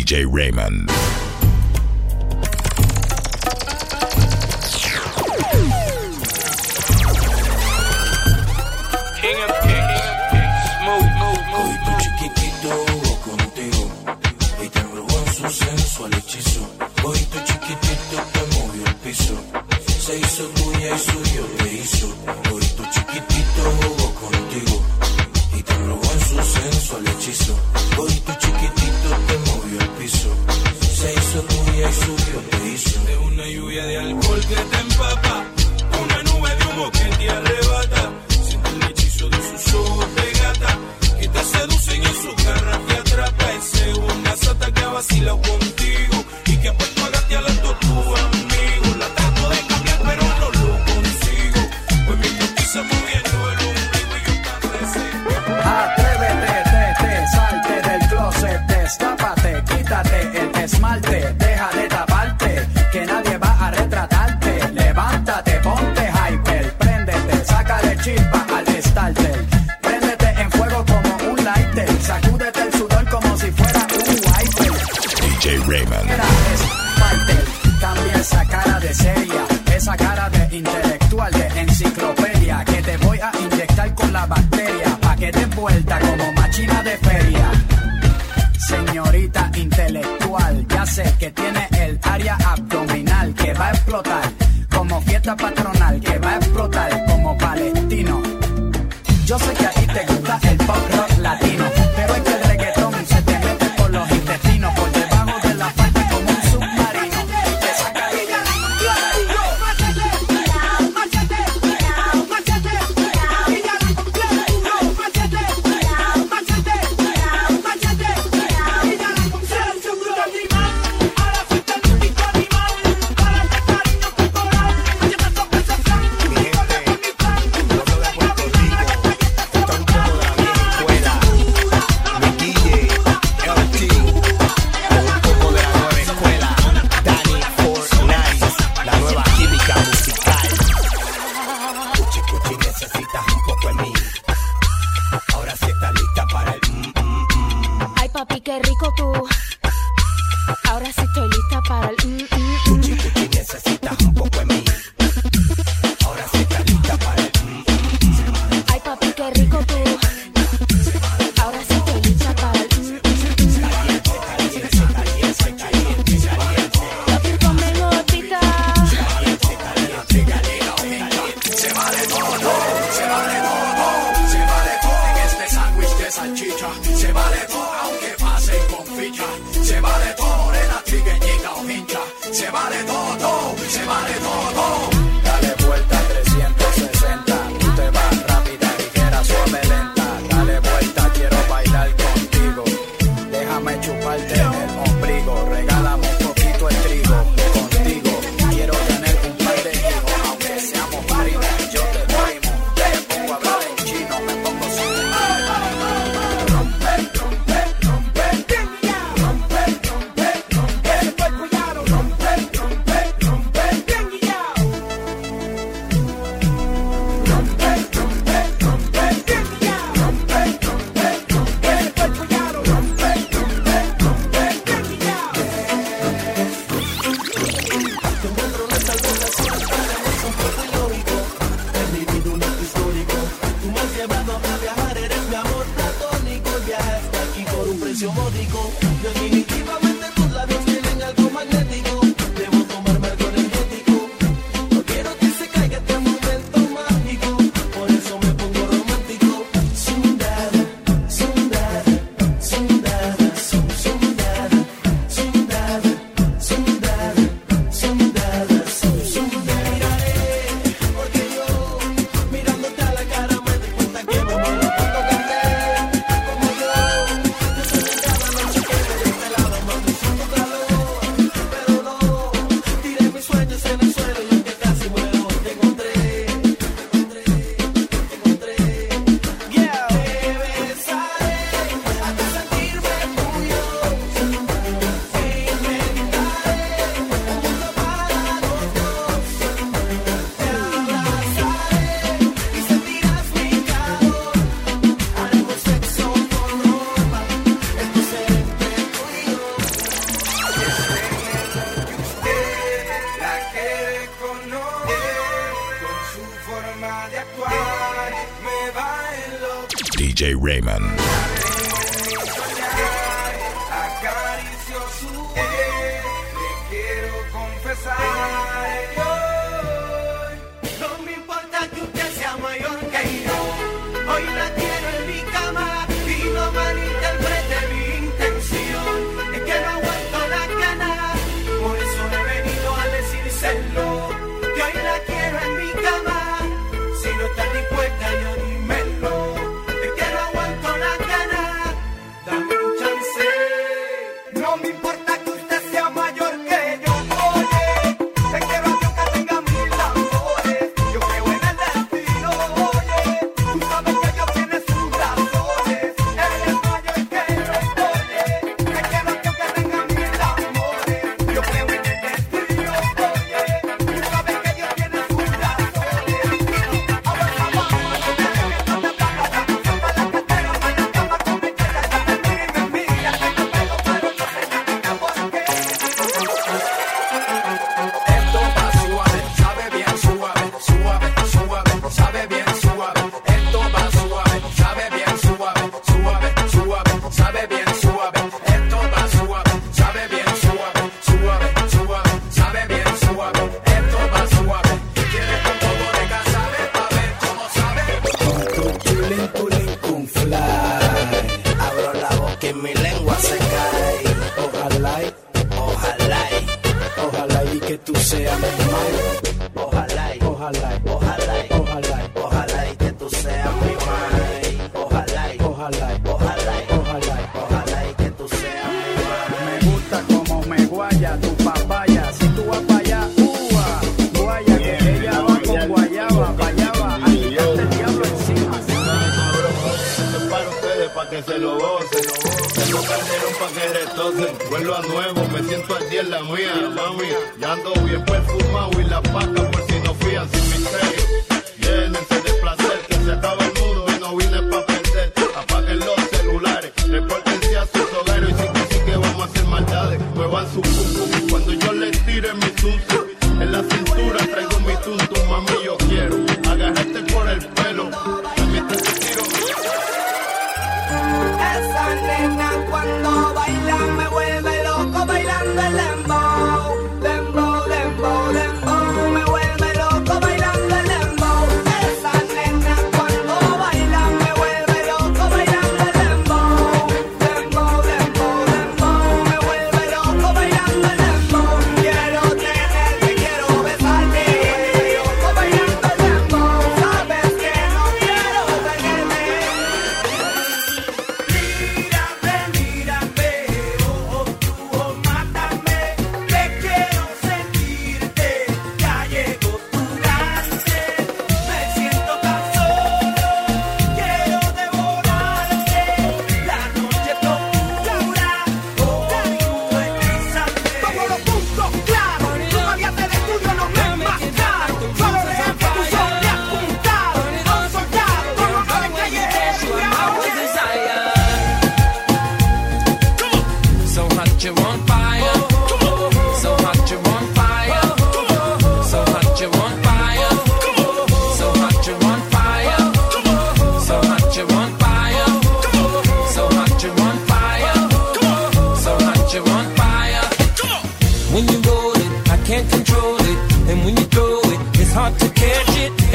DJ Raymond. Se hizo tuya suyo te contigo. Y te robó en su hechizo. Hoy chiquitito se hizo tuya y subió te. De una lluvia de alcohol que te empapa, una nube de humo que te arrebata. Siente el hechizo de sus ojos de gata que te seducen en su garrafa. que tiene el área abdominal que va a explotar. Como fiesta patronal que va a explotar como palestino. Yo sé que a ti te gusta el pop rock latino salchicha. Se vale todo, aunque pasen con ficha. Se vale todo, morena, trigueñita o hincha. Se vale todo, todo, se vale todo, todo. DJ Raymond. mía, mami. Ya ando bien perfumado y la paca por si no fían.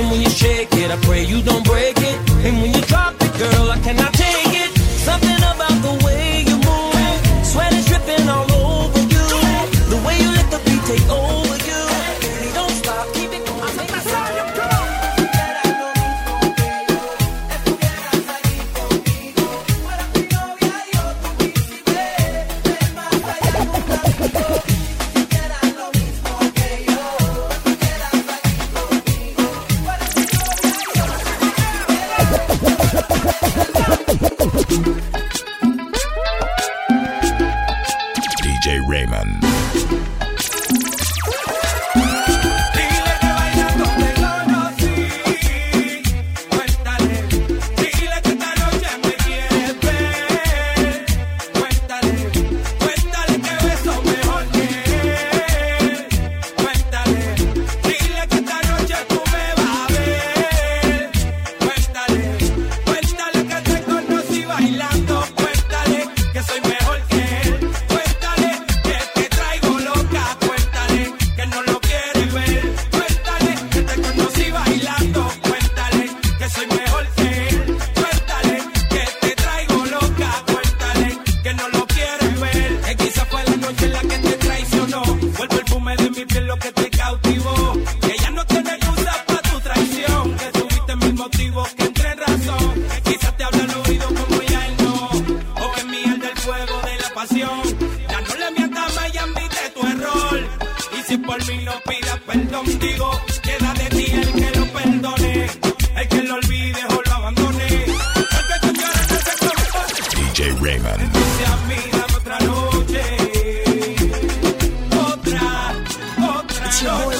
And when you shake it, I pray you don't It's your boy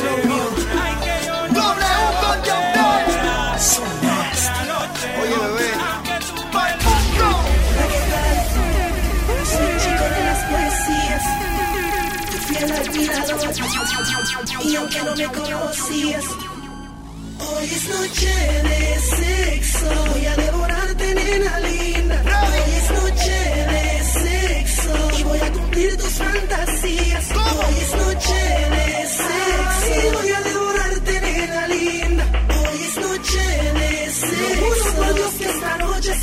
Doble U con John Doe. So nasty. Oye, bebé. Pa'l mundo. chico de las poesías. Tu fiel admirador. Y aunque no me conocías. Hoy es noche de sexo, voy a devorarte nena linda. Hoy es noche de sexo y voy a cumplir tus fantasías. Hoy es noche de Sí, voy a devorarte, nena linda. Hoy es noche de sexo. Lo juro por Dios que esta noche.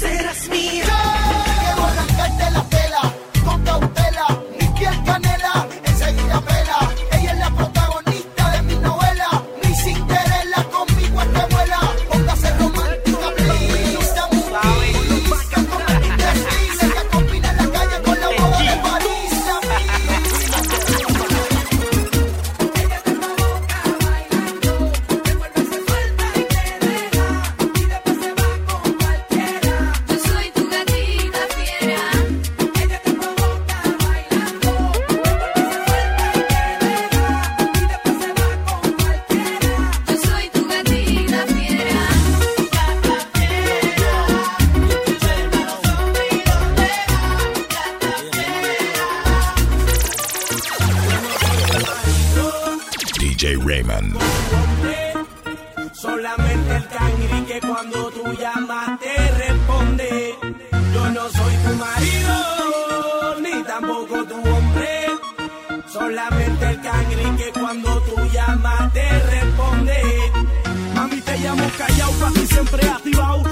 DJ Raymond. Solamente el cangri que cuando tú llamas te responde. Yo no soy tu marido, ni tampoco tu hombre. Solamente el cangri que cuando tú llamas te responde. Mami, te llamo callao, para ti siempre activado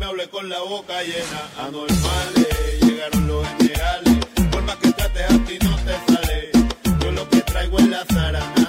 me hablé con la boca llena. Anormales, llegaron los geniales. Por más que trates a ti no te sale. Yo lo que traigo es la zarana.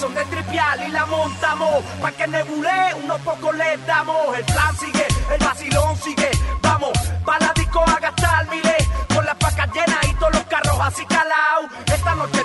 son de tripial y la montamos. Pa' que nebule, unos pocos le damos. El plan sigue, el vacilón sigue. Vamos, pa' la disco a gastar miles. Con las pacas llenas y todos los carros así calao. Esta noche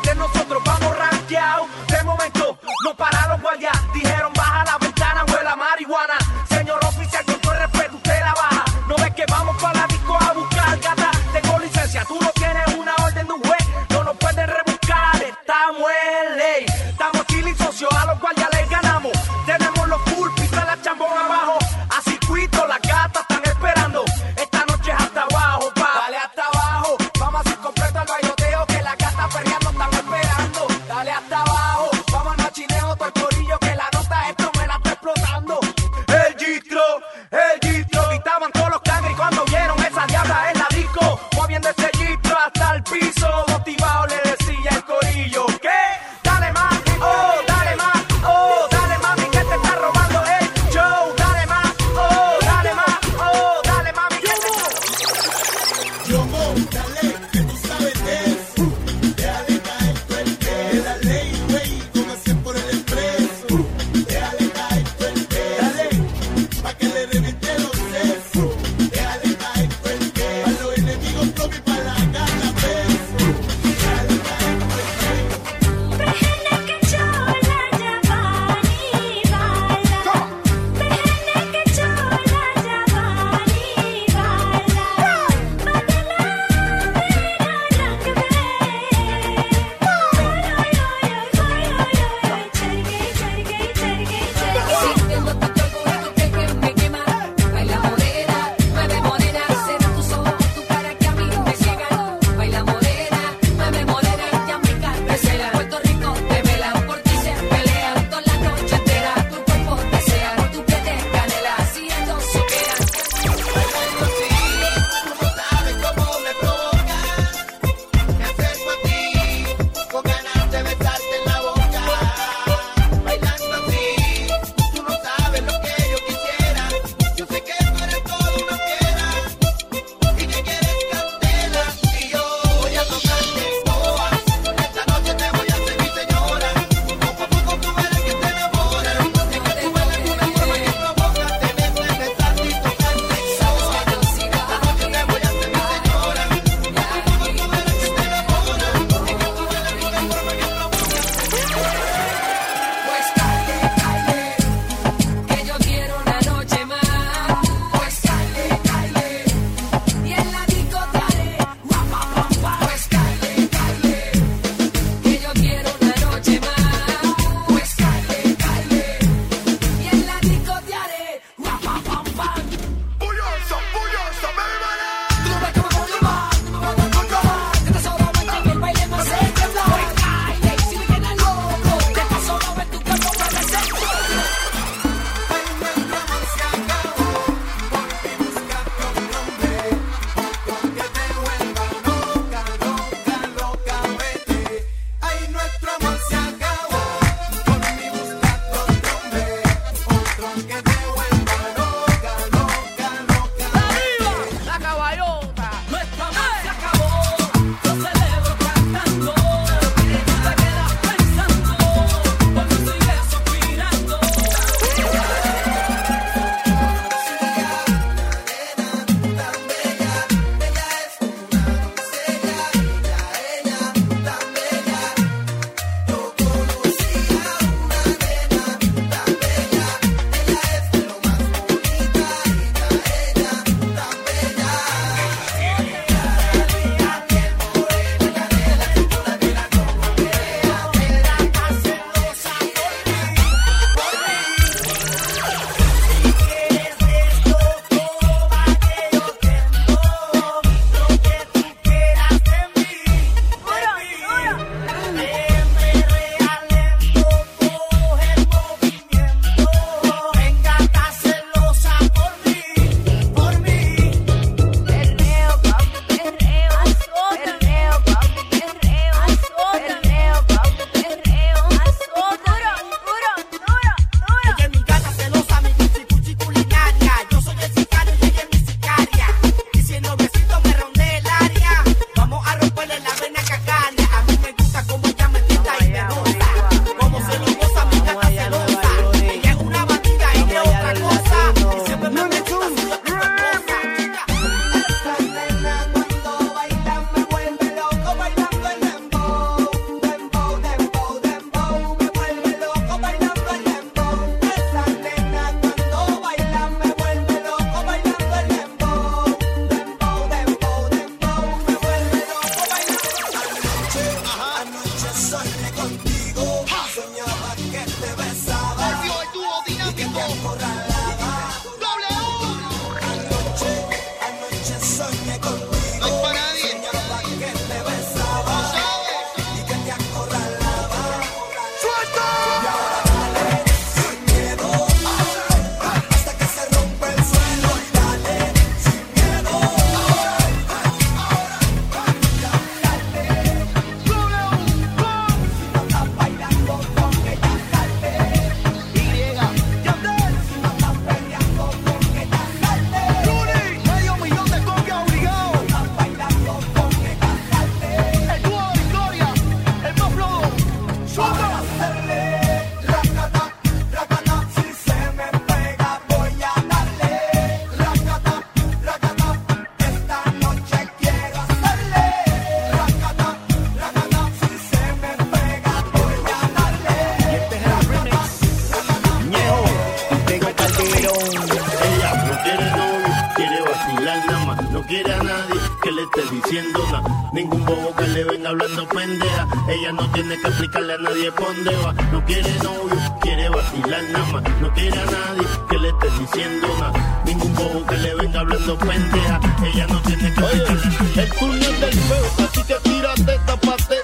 Ningún bobo que le venga hablando pendeja. Ella no tiene que explicarle a nadie dónde va. No quiere novio, quiere vacilar nada más. No quiere a nadie que le esté diciendo nada. Ningún bobo que le venga hablando pendeja. Ella no tiene que Oye. El turno del feo, así que tírate, tapate.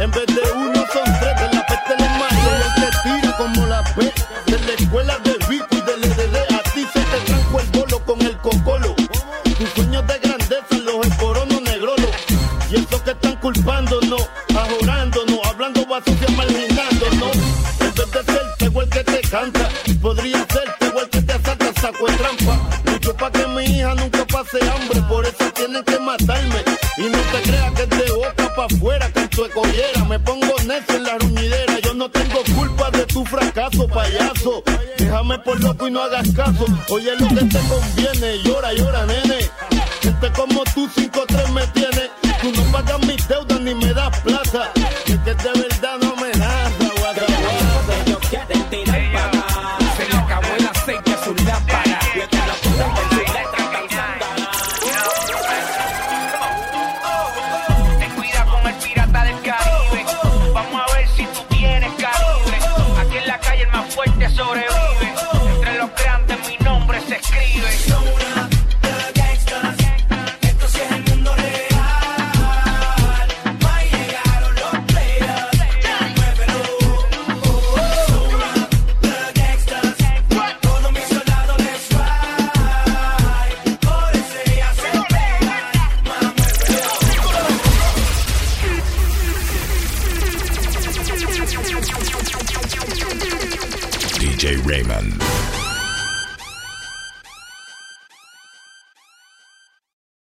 En vez de uno. Siento que están culpándonos, ajorándonos, hablando vacío, marginándonos. En vez de ser te el que te canta, podría ser te el que te asalta, saco en trampa. Mucho pa' que mi hija nunca pase hambre, por eso tienen que matarme. Y no te creas que es de boca pa' afuera, que tu escollera. Me pongo necio en la ruñidera, yo no tengo culpa de tu fracaso, payaso. Déjame por loco y no hagas caso. Oye lo que te conviene, llora, llora, nene. Gente como tú, 5-3 me tienes. Blaster.